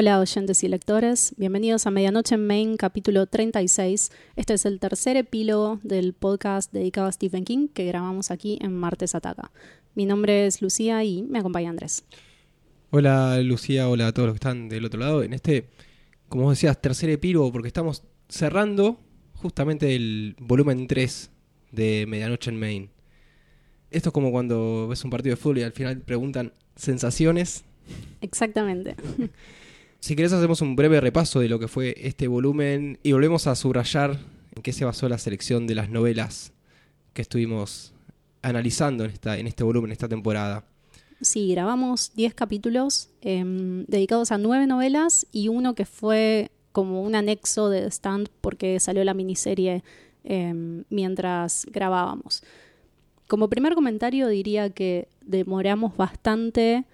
Hola oyentes y lectores, bienvenidos a Medianoche en Main, capítulo 36. Este es el tercer epílogo del podcast dedicado a Stephen King que grabamos aquí en Martes Ataca. Mi nombre es Lucía y me acompaña Andrés. Hola Lucía, hola a todos los que están del otro lado. En este, como vos decías, tercer epílogo porque estamos cerrando justamente el volumen 3 de Medianoche en Main. Esto es como cuando ves un partido de fútbol y al final preguntan sensaciones. Exactamente. Si querés hacemos un breve repaso de lo que fue este volumen y volvemos a subrayar en qué se basó la selección de las novelas que estuvimos analizando en, esta, en este volumen, en esta temporada. Sí, grabamos 10 capítulos em, dedicados a 9 novelas y uno que fue como un anexo de Stand porque salió la miniserie em, mientras grabábamos. Como primer comentario diría que demoramos bastante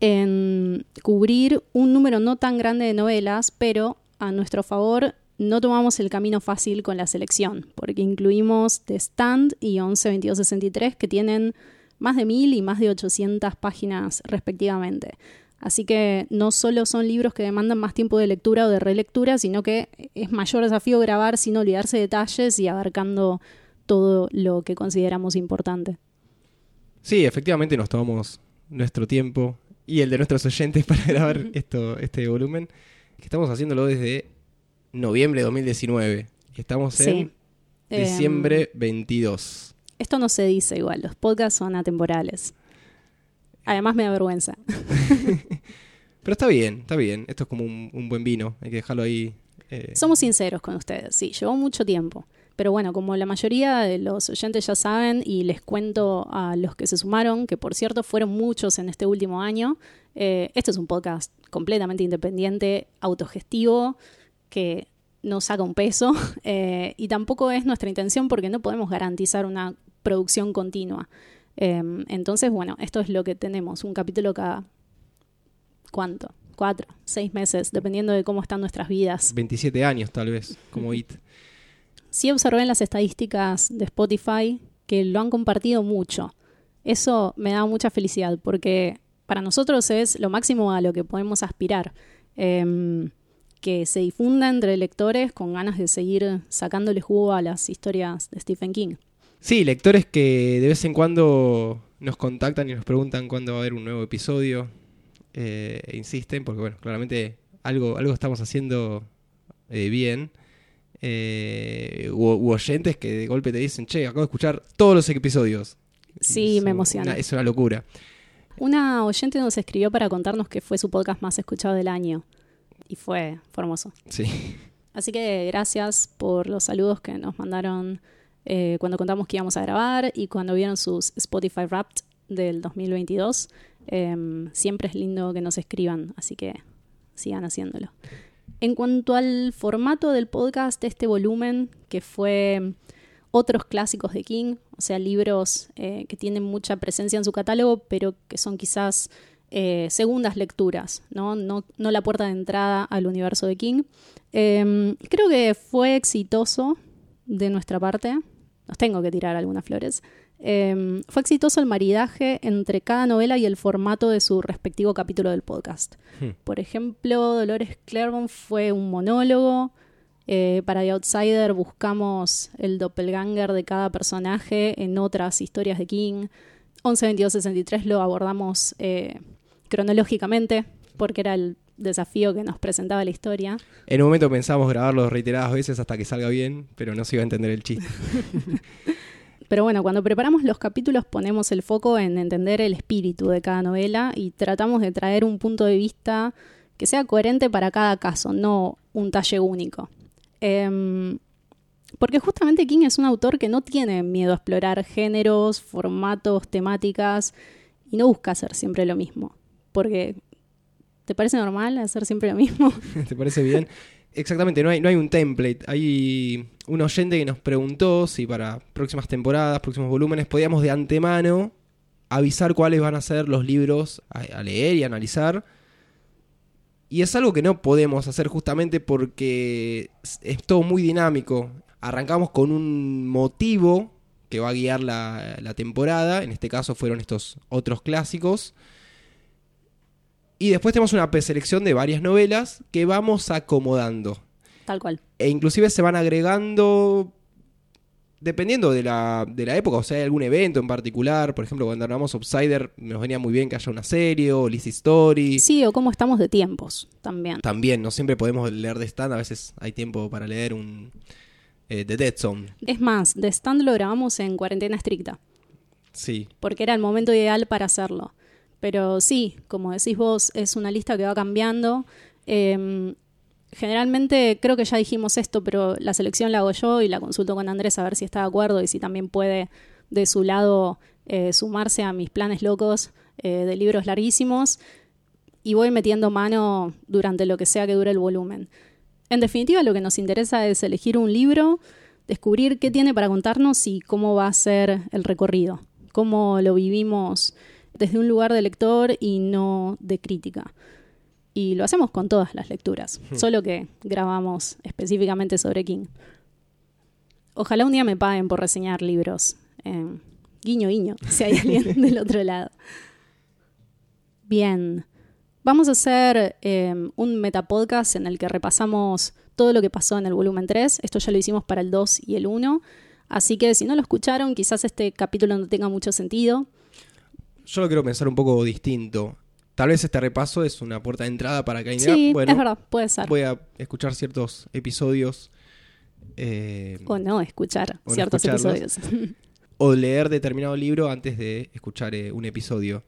en cubrir un número no tan grande de novelas, pero a nuestro favor no tomamos el camino fácil con la selección, porque incluimos The Stand y 11, 22, 63, que tienen más de mil y más de 800 páginas respectivamente. Así que no solo son libros que demandan más tiempo de lectura o de relectura, sino que es mayor desafío grabar sin olvidarse de detalles y abarcando todo lo que consideramos importante. Sí, efectivamente nos tomamos nuestro tiempo y el de nuestros oyentes para grabar esto, este volumen, que estamos haciéndolo desde noviembre de 2019. Y estamos en diciembre 22. Em, esto no se dice igual, los podcasts son atemporales. Además me da vergüenza. Pero está bien, está bien. Esto es como un, buen vino, hay que dejarlo ahí. Eh. Somos sinceros con ustedes, sí, llevó mucho tiempo. Pero bueno, como la mayoría de los oyentes ya saben, y les cuento a los que se sumaron, que por cierto fueron muchos en este último año, eh, este es un podcast completamente independiente, autogestivo, que no saca un peso, eh, y tampoco es nuestra intención porque no podemos garantizar una producción continua. Em, entonces, bueno, esto es lo que tenemos, un capítulo cada... ¿Cuánto? Cuatro, seis meses, dependiendo de cómo están nuestras vidas. 27 años tal vez, como IT sí observé en las estadísticas de Spotify que lo han compartido mucho. Eso me da mucha felicidad porque para nosotros es lo máximo a lo que podemos aspirar. Em, que se difunda entre lectores con ganas de seguir sacándole jugo a las historias de Stephen King. Sí, lectores que de vez en cuando nos contactan y nos preguntan cuándo va a haber un nuevo episodio. Eh, insisten, porque bueno, claramente algo, algo estamos haciendo eh, bien eh, u, oyentes que de golpe te dicen, che, acabo de escuchar todos los episodios. Sí, me emociona. es una locura. Una oyente nos escribió para contarnos que fue su podcast más escuchado del año. Y fue, hermoso. Sí. Así que gracias por los saludos que nos mandaron eh, cuando contamos que íbamos a grabar y cuando vieron sus Spotify Wrapped del 2022. Em, siempre es lindo que nos escriban, así que sigan haciéndolo. En cuanto al formato del podcast este volumen, que fue otros clásicos de King, o sea, libros eh, que tienen mucha presencia en su catálogo, pero que son quizás eh, segundas lecturas, ¿no? ¿no? la puerta de entrada al universo de King. Em, creo que fue exitoso de nuestra parte. Nos tengo que tirar algunas flores. Em, fue exitoso el maridaje entre cada novela y el formato de su respectivo capítulo del podcast. Hmm. Por ejemplo, Dolores Claiborne fue un monólogo. Eh, para The Outsider buscamos el doppelganger de cada personaje en otras historias de King. 11-22-63 lo abordamos eh, cronológicamente porque era el desafío que nos presentaba la historia. En un momento pensamos grabarlo reiteradas veces hasta que salga bien, pero no se iba a entender el chiste. Pero bueno, cuando preparamos los capítulos ponemos el foco en entender el espíritu de cada novela y tratamos de traer un punto de vista que sea coherente para cada caso, no un talle único. Em, porque justamente King es un autor que no tiene miedo a explorar géneros, formatos, temáticas y no busca hacer siempre lo mismo. Porque, ¿te parece normal hacer siempre lo mismo? ¿Te parece bien? Exactamente, no hay, no hay un template. Hay un oyente que nos preguntó si para próximas temporadas, próximos volúmenes, podíamos de antemano avisar cuáles van a ser los libros a, leer y analizar. Y es algo que no podemos hacer justamente porque es todo muy dinámico. Arrancamos con un motivo que va a guiar la temporada. En este caso fueron estos otros clásicos. Y después tenemos una preselección de varias novelas que vamos acomodando. Tal cual. E inclusive se van agregando dependiendo de la, de la época, o sea, hay algún evento en particular. Por ejemplo, cuando hablamos Outsider, nos venía muy bien que haya una serie o Lizzie Story. Sí, o cómo estamos de tiempos también. También, no siempre podemos leer de stand, a veces hay tiempo para leer un eh, The Dead Zone. Es más, The Stand lo grabamos en cuarentena estricta, Sí, porque era el momento ideal para hacerlo. Pero sí, como decís vos, es una lista que va cambiando. Eh, generalmente, creo que ya dijimos esto, pero la selección la hago yo y la consulto con Andrés a ver si está de acuerdo y si también puede de su lado eh, sumarse a mis planes locos eh, de libros larguísimos y voy metiendo mano durante lo que sea que dure el volumen. En definitiva, lo que nos interesa es elegir un libro, descubrir qué tiene para contarnos y cómo va a ser el recorrido, cómo lo vivimos desde un lugar de lector y no de crítica. Y lo hacemos con todas las lecturas, solo que grabamos específicamente sobre King. Ojalá un día me paguen por reseñar libros. Eh, guiño, guiño, si hay alguien del otro lado. Bien, vamos a hacer eh, un metapodcast en el que repasamos todo lo que pasó en el volumen 3. Esto ya lo hicimos para el 2 y el 1. Así que si no lo escucharon, quizás este capítulo no tenga mucho sentido. Yo lo quiero pensar un poco distinto. Tal vez este repaso es una puerta de entrada para que Sí, bueno, es verdad, puede ser. voy a escuchar ciertos episodios. eh, O no escuchar O ciertos episodios. o leer determinado libro antes de escuchar eh, un episodio.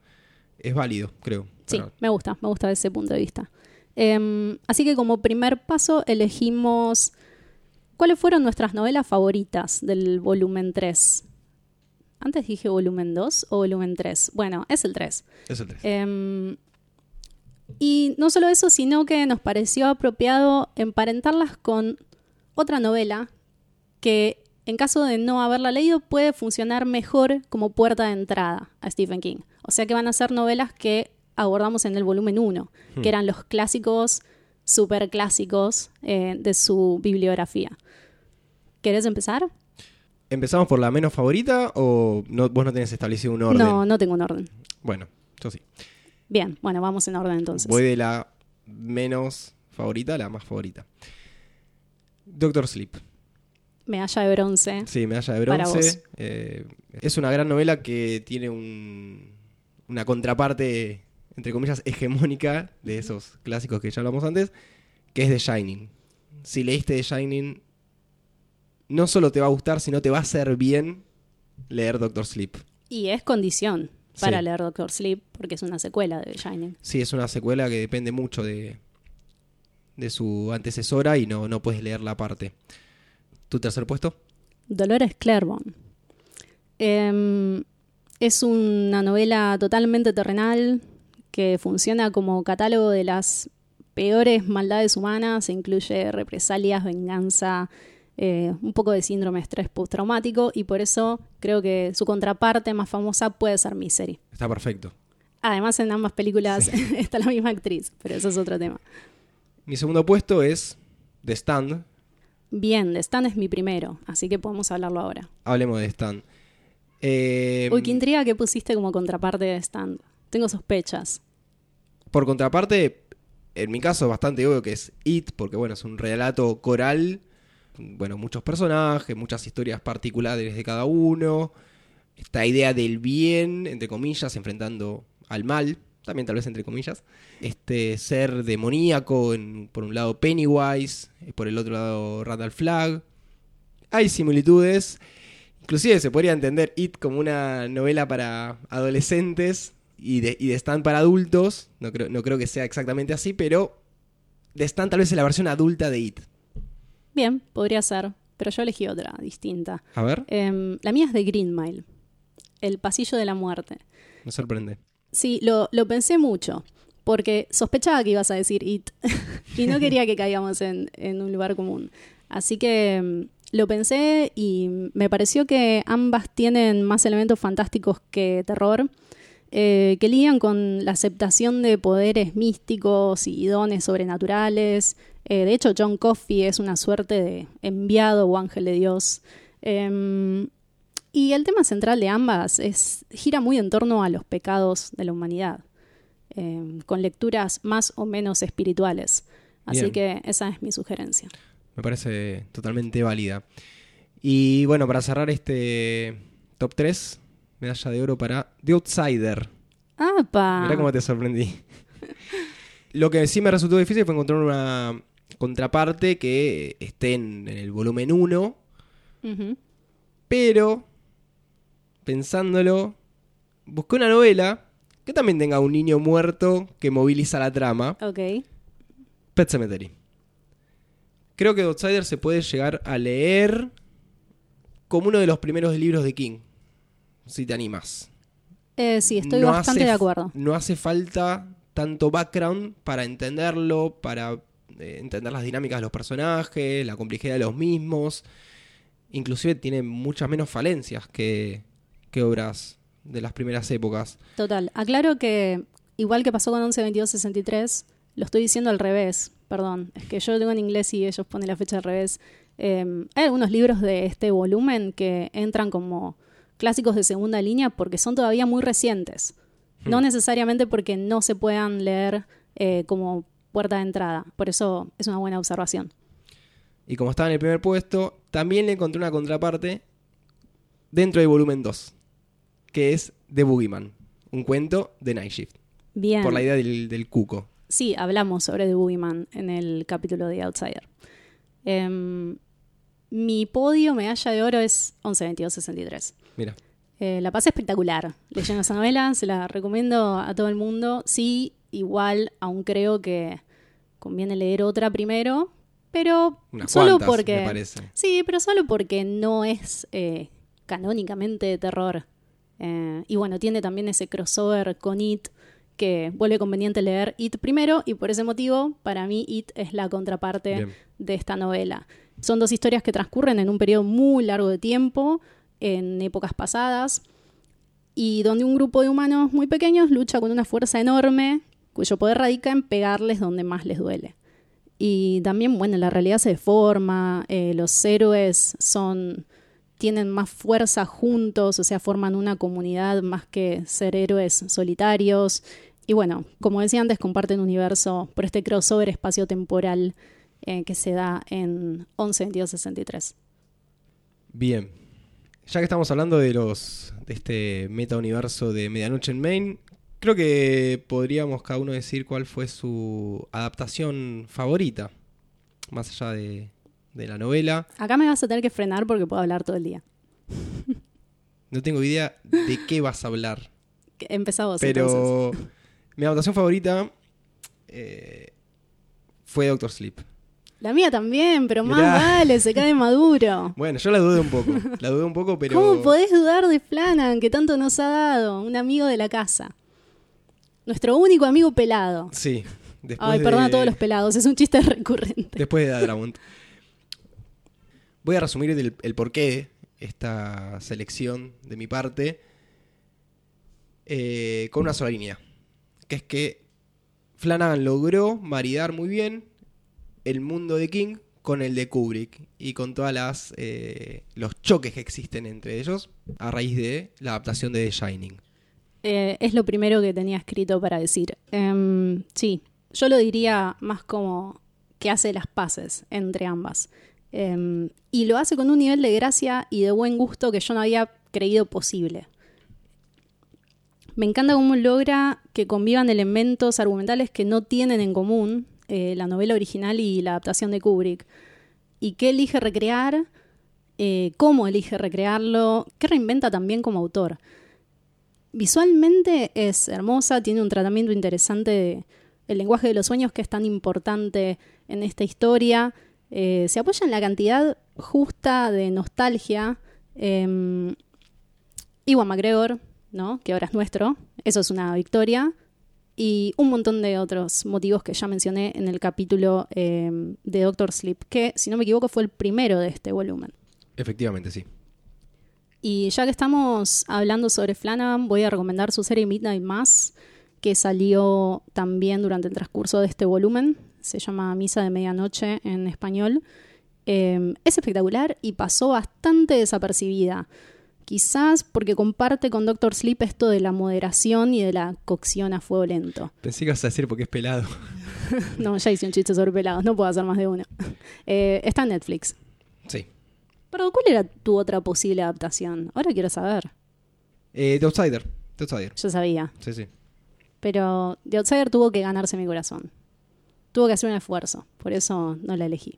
Es válido, creo. Sí, para- me gusta, me gusta ese punto de vista. Em, así que como primer paso elegimos cuáles fueron nuestras novelas favoritas del volumen 3. Antes dije volumen 2 o volumen 3. Bueno, es el 3. Es el 3. Em, y no solo eso, sino que nos pareció apropiado emparentarlas con otra novela que, en caso de no haberla leído, puede funcionar mejor como puerta de entrada a Stephen King. O sea que van a ser novelas que abordamos en el volumen 1, que eran los clásicos, super clásicos eh, de su bibliografía. ¿Querés empezar? ¿Empezamos por la menos favorita o no, vos no tenés establecido un orden? No, no tengo un orden. Bueno, yo sí. Bien, bueno, vamos en orden entonces. Voy de la menos favorita a la más favorita. Doctor Sleep. Medalla de bronce. Sí, medalla de Para bronce. vos. Eh, es una gran novela que tiene un- una contraparte, entre comillas, hegemónica de esos clásicos que ya hablamos antes, que es The Shining. Si leíste The Shining, no solo te va a gustar, sino te va a hacer bien leer Doctor Sleep. Y es condición para Sí. leer Doctor Sleep, porque es una secuela de The Shining. Sí, es una secuela que depende mucho de, de su antecesora y no, no puedes leerla aparte. ¿Tu tercer puesto? Dolores Claiborne. Em, es una novela totalmente terrenal que funciona como catálogo de las peores maldades humanas. E incluye represalias, venganza, eh, un poco de síndrome de estrés postraumático y por eso creo que su contraparte más famosa puede ser Misery. Está perfecto. Además, en ambas películas está la misma actriz, pero eso es otro tema. Mi segundo puesto es The Stand. Bien, The Stand es mi primero, así que podemos hablarlo ahora. Hablemos de Stand. Eh, Uy, qué intriga que pusiste como contraparte de Stand. Tengo sospechas. por contraparte, en mi caso es bastante obvio que es It, porque bueno, es un relato coral. Bueno, muchos personajes, muchas historias particulares de cada uno. Esta idea del bien, entre comillas, enfrentando al mal, también tal vez entre comillas. Este ser demoníaco, en- por un lado Pennywise, y por el otro lado Randall Flagg. Hay similitudes. Inclusive se podría entender It como una novela para adolescentes y de, y de para adultos. No creo, no creo que sea exactamente así, pero de Stan tal vez es la versión adulta de It. Bien, podría ser, pero yo elegí otra, distinta. A ver, Em, la mía es de Green Mile, El Pasillo de la Muerte. me sorprende. Sí, lo, lo pensé mucho, porque sospechaba que ibas a decir It y no quería que caigamos en, en un lugar común. Así que em, lo pensé y me pareció que ambas tienen más elementos fantásticos que terror, eh, que lidian con la aceptación de poderes místicos y dones sobrenaturales. Eh, de hecho, John Coffey es una suerte de enviado o ángel de Dios. Em, y el tema central de ambas es, gira muy en torno a los pecados de la humanidad. eh, con lecturas más o menos espirituales. Así Bien. que esa es mi sugerencia. Me parece totalmente válida. Y bueno, para cerrar este top 3, medalla de oro para The Outsider. ¡Apa! Mirá cómo te sorprendí. Lo que sí me resultó difícil fue encontrar una contraparte que esté en, el volumen 1, Ujú. pero pensándolo, busqué una novela que también tenga un niño muerto que moviliza la trama, Ok. Pet Cemetery. Creo que Outsider se puede llegar a leer como uno de los primeros libros de King, si te animas. Eh, sí, estoy No bastante hace- de acuerdo. No hace falta tanto background para entenderlo, para eh, entender las dinámicas de los personajes, la complejidad de los mismos. Inclusive tiene muchas menos falencias que, que obras de las primeras épocas. Total. Aclaro que, igual que pasó con 11, 22, 63, lo estoy diciendo al revés. Perdón. Es que yo lo tengo en inglés y ellos ponen la fecha al revés. Eh, hay algunos libros de este volumen que entran como clásicos de segunda línea porque son todavía muy recientes. No Hmm. necesariamente porque no se puedan leer eh, como puerta de entrada. Por eso es una buena observación. Y como estaba en el primer puesto, también le encontré una contraparte dentro del volumen 2, que es The Boogeyman, un cuento de Night Shift, Bien. por la idea del, del cuco. Sí, hablamos sobre The Boogeyman en el capítulo de Outsider. Em, mi podio medalla de oro es 11, 22, 63. Mira, Eh, la pasé espectacular leyendo esa novela, se la recomiendo a todo el mundo. Sí, igual aún creo que conviene leer otra primero, pero unas solo cuantas, porque... me parece. Sí, pero solo porque no es eh, canónicamente de terror. Eh, y bueno, tiene también ese crossover con It que vuelve conveniente leer It primero y por ese motivo para mí It es la contraparte Bien. de esta novela. Son dos historias que transcurren en un periodo muy largo de tiempo, en épocas pasadas, y donde un grupo de humanos muy pequeños lucha con una fuerza enorme cuyo poder radica en pegarles donde más les duele. Y también, bueno, la realidad se deforma, eh, los héroes son tienen más fuerza juntos, o sea, forman una comunidad más que ser héroes solitarios. Y bueno, como decía antes, comparten universo por este crossover espacio-temporal eh, que se da en 11 22 63. Bien. Ya que estamos hablando de los de este meta universo de Medianoche en Maine, creo que podríamos cada uno decir cuál fue su adaptación favorita, más allá de, de la novela. Acá me vas a tener que frenar porque puedo hablar todo el día. No tengo idea de qué vas a hablar, Empezá vos, entonces. pero mi adaptación favorita eh, fue Doctor Sleep. La mía también, pero más Mirá. vale, se cae maduro. Bueno, yo la dudé un poco, la dudé un poco, pero ¿Cómo podés dudar de Flanan, que tanto nos ha dado? Un amigo de la casa. Nuestro único amigo pelado. sí. Después Ay, perdón a todos los pelados, es un chiste recurrente. Después de Dadramont. Voy a resumir el, el porqué de esta selección de mi parte eh, con una sola línea. Que es que Flanagan logró maridar muy bien el mundo de King con el de Kubrick y con todas las eh, los choques que existen entre ellos a raíz de la adaptación de The Shining. Eh, es lo primero que tenía escrito para decir. Em, sí, yo lo diría más como que hace las paces entre ambas. Em, y lo hace con un nivel de gracia y de buen gusto que yo no había creído posible. Me encanta cómo logra que convivan elementos argumentales que no tienen en común eh, la novela original y la adaptación de Kubrick. Y qué elige recrear, eh, cómo elige recrearlo, qué reinventa también como autor. Visualmente es hermosa, tiene un tratamiento interesante de el lenguaje de los sueños que es tan importante en esta historia. Eh, se apoya en la cantidad justa de nostalgia. Eh, Iwan McGregor, ¿no? que ahora es nuestro, eso es una victoria. Y un montón de otros motivos que ya mencioné en el capítulo eh, de Doctor Sleep, que si no me equivoco fue el primero de este volumen. Efectivamente, sí. Y ya que estamos hablando sobre Flanagan, voy a recomendar su serie Midnight Mass, que salió también durante el transcurso de este volumen. Se llama Misa de Medianoche en español. Eh, es espectacular y pasó bastante desapercibida. Quizás porque comparte con Doctor Sleep esto de la moderación y de la cocción a fuego lento. Pensé que ibas a decir porque es pelado. no, ya hice un chiste sobre pelados, no puedo hacer más de uno. Eh, está en Netflix. Pero ¿cuál era tu otra posible adaptación? Ahora quiero saber. Eh, The Outsider. The Outsider. Yo sabía. Sí, sí. Pero The Outsider tuvo que ganarse mi corazón. Tuvo que hacer un esfuerzo. Por eso no la elegí.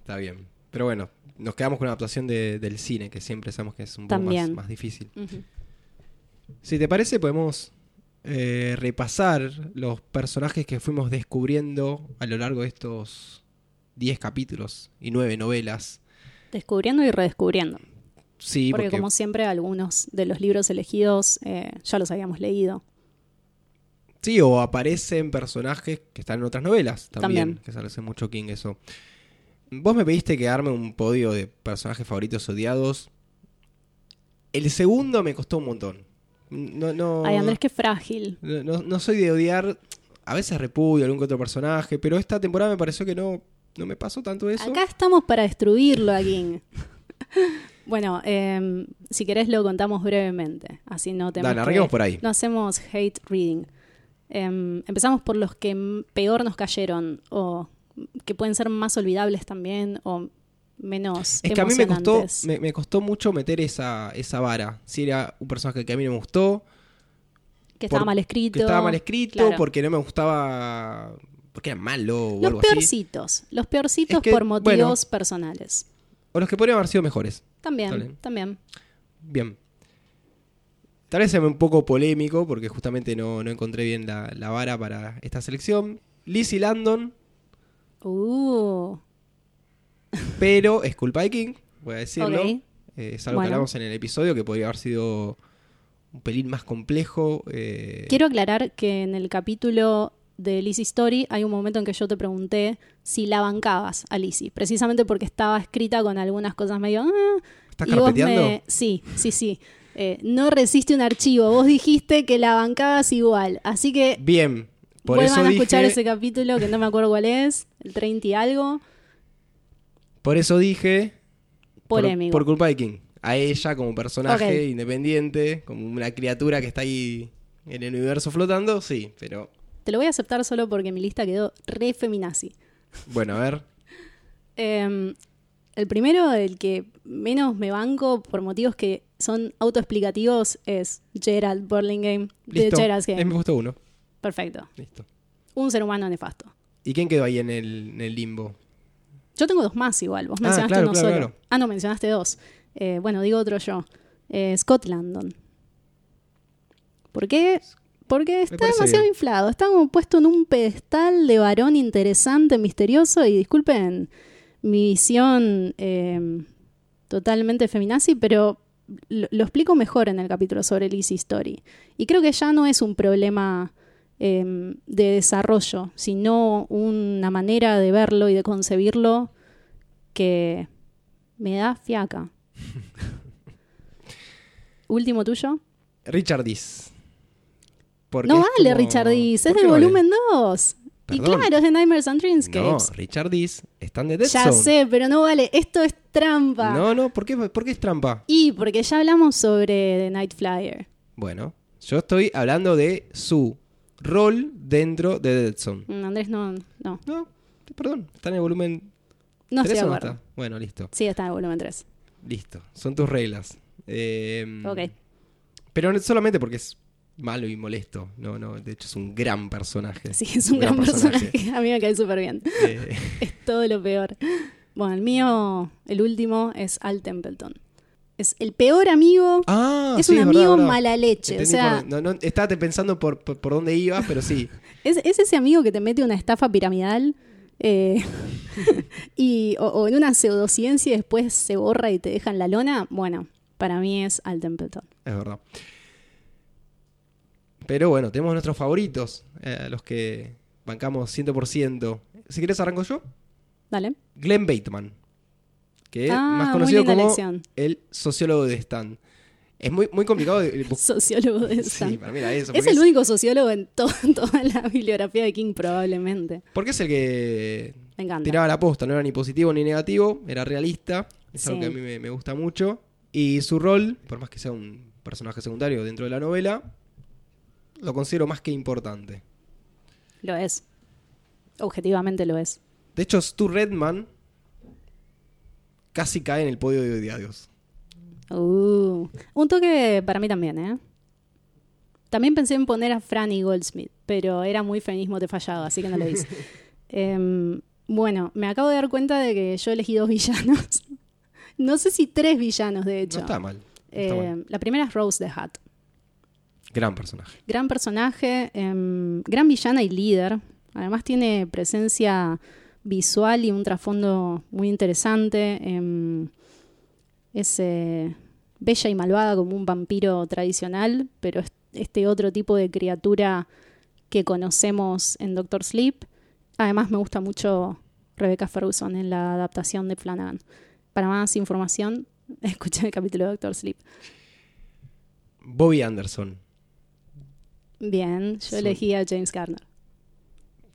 Está bien. Pero bueno, nos quedamos con la adaptación de- del cine, que siempre sabemos que es un poco más, difícil. Si te parece, podemos eh, repasar los personajes que fuimos descubriendo a lo largo de estos 10 capítulos y 9 novelas. Descubriendo y redescubriendo. Sí, porque, porque, como siempre, algunos de los libros elegidos eh, ya los habíamos leído. sí, o aparecen personajes que están en otras novelas también, También. que se hace mucho King eso. Vos me pediste que arme un podio de personajes favoritos odiados. El segundo me costó un montón. No, no, Ay, Andrés, qué frágil. No, no- no soy de odiar, a veces repudio algún que otro personaje, pero esta temporada me pareció que no, no me pasó tanto eso. Acá estamos para destruirlo a King. bueno, em, si querés lo contamos brevemente. Así no tenemos Dale, que- por ahí. No hacemos hate reading. Em, empezamos por los que peor nos cayeron o que pueden ser más olvidables también o menos Es que a mí me costó, me, me costó mucho meter esa, esa vara. Si era un personaje que a mí no me gustó, que estaba por- mal escrito. que estaba mal escrito, Claro. porque no me gustaba, porque era malo o Los algo así. peorcitos. Los peorcitos Es que, por motivos bueno. personales. O los que podrían haber sido mejores. También, también. Bien. Tal vez sea un poco polémico, porque justamente no, no encontré bien la, la vara para esta selección. Lizzie Landon, Uh, pero es culpa de King, voy a decirlo. Ok. Eh, es algo Bueno. que hablamos en el episodio que podría haber sido un pelín más complejo. eh, Quiero aclarar que en el capítulo de Lizzie Story hay un momento en que yo te pregunté si la bancabas a Lizzie, precisamente porque estaba escrita con algunas cosas medio... "Ah", ¿Estás y vos carpeteando? me... Sí, sí, sí. Eh, no resiste un archivo. Vos dijiste que la bancabas igual. Así que Bien. Por vuelvan eso a escuchar dije, ese capítulo que no me acuerdo cuál es, el 30 y algo. Por eso dije. por- Polémico. Por, culpa de King. A ella como personaje independiente, como una criatura que está ahí en el universo flotando, sí, pero Te lo voy a aceptar solo porque mi lista quedó re feminazi. bueno, a ver. Eh, el primero, el que menos me banco por motivos que son autoexplicativos, es Gerald Burlingame de Listo. Gerald's Game. Me gustó uno. Perfecto. Listo. Un ser humano nefasto. ¿Y quién quedó ahí en el, en el limbo? Yo tengo dos más igual. Vos Ah, mencionaste claro, uno claro, solo. claro. Ah, no, mencionaste dos. Eh, bueno, digo otro yo. Eh, Scott Landon. ¿Por qué? Porque está demasiado bien. inflado. Está como puesto en un pedestal de varón interesante, misterioso. Y disculpen mi visión eh, totalmente feminazi, pero lo, lo explico mejor en el capítulo sobre Lizzie Story. Y creo que ya no es un problema eh, de desarrollo, sino una manera de verlo y de concebirlo que me da fiaca. Último tuyo. Richard Dees. Porque No vale, como- Richard Dees, es ¿Por qué del no vale? volumen 2. Y claro, es de Nightmares and No, Dreamscapes. Richard Dees está en The Dead ya Zone. sé, pero no vale. Esto es trampa. No, no, ¿por qué, ¿por qué es trampa? Y porque ya hablamos sobre The Night Flyer. Bueno, yo estoy hablando de su rol dentro de Dead Zone. Mm, Andrés, no, no, No, perdón, está en el volumen no estoy 3 de o no está. Bueno, listo, Sí, está en el volumen 3. listo. Son tus reglas. Eh, Ok. Pero no solamente porque es malo y molesto. No, no, de hecho es un gran personaje. Sí, es un gran personaje. A mí me cae súper bien. Eh, Es todo lo peor. Bueno, el mío, el último, es Al Templeton. Es el peor amigo. ah, es sí, un amigo verdad. mala leche. O Entendí sea, por- no, no, estaba pensando por, por, por dónde ibas, pero sí. es, es ese amigo que te mete una estafa piramidal eh, y, o, o en una pseudociencia y después se borra y te deja en la lona. Bueno, para mí es Al Templeton. Es verdad. Pero bueno, tenemos nuestros favoritos, eh, los que bancamos 100%. Si quieres arranco yo. Dale. Glenn Bateman, que es Ah, más conocido como elección. el sociólogo de Stan. Es muy, muy complicado de... Sociólogo de Stan. Sí, para mí era eso. es el único sociólogo en to- toda la bibliografía de King, probablemente. Porque es el que tiraba la posta, no era ni positivo ni negativo, era realista. Es algo que a mí me, me gusta mucho. Y su rol, por más que sea un personaje secundario dentro de la novela, lo considero más que importante. Lo es. Objetivamente lo es. De hecho, Stu Redman casi cae en el podio de odiados. Uh, un toque para mí también, ¿eh? También pensé en poner a Franny Goldsmith, pero era muy feminismo te fallado, así que no lo hice. Em, bueno, me acabo de dar cuenta de que yo elegí dos villanos. no sé si tres villanos, de hecho. No está mal. no está Eh, mal. la primera es Rose the Hat. Gran personaje. Gran personaje, em, gran villana y líder. Además tiene presencia visual y un trasfondo muy interesante. em, es eh, bella y malvada como un vampiro tradicional, pero es este otro tipo de criatura que conocemos en Doctor Sleep. Además me gusta mucho Rebecca Ferguson en la adaptación de Flanagan. Para más información, escuchen el capítulo de Doctor Sleep. Bobby Anderson. Bien, yo Sí. elegí a James Garner.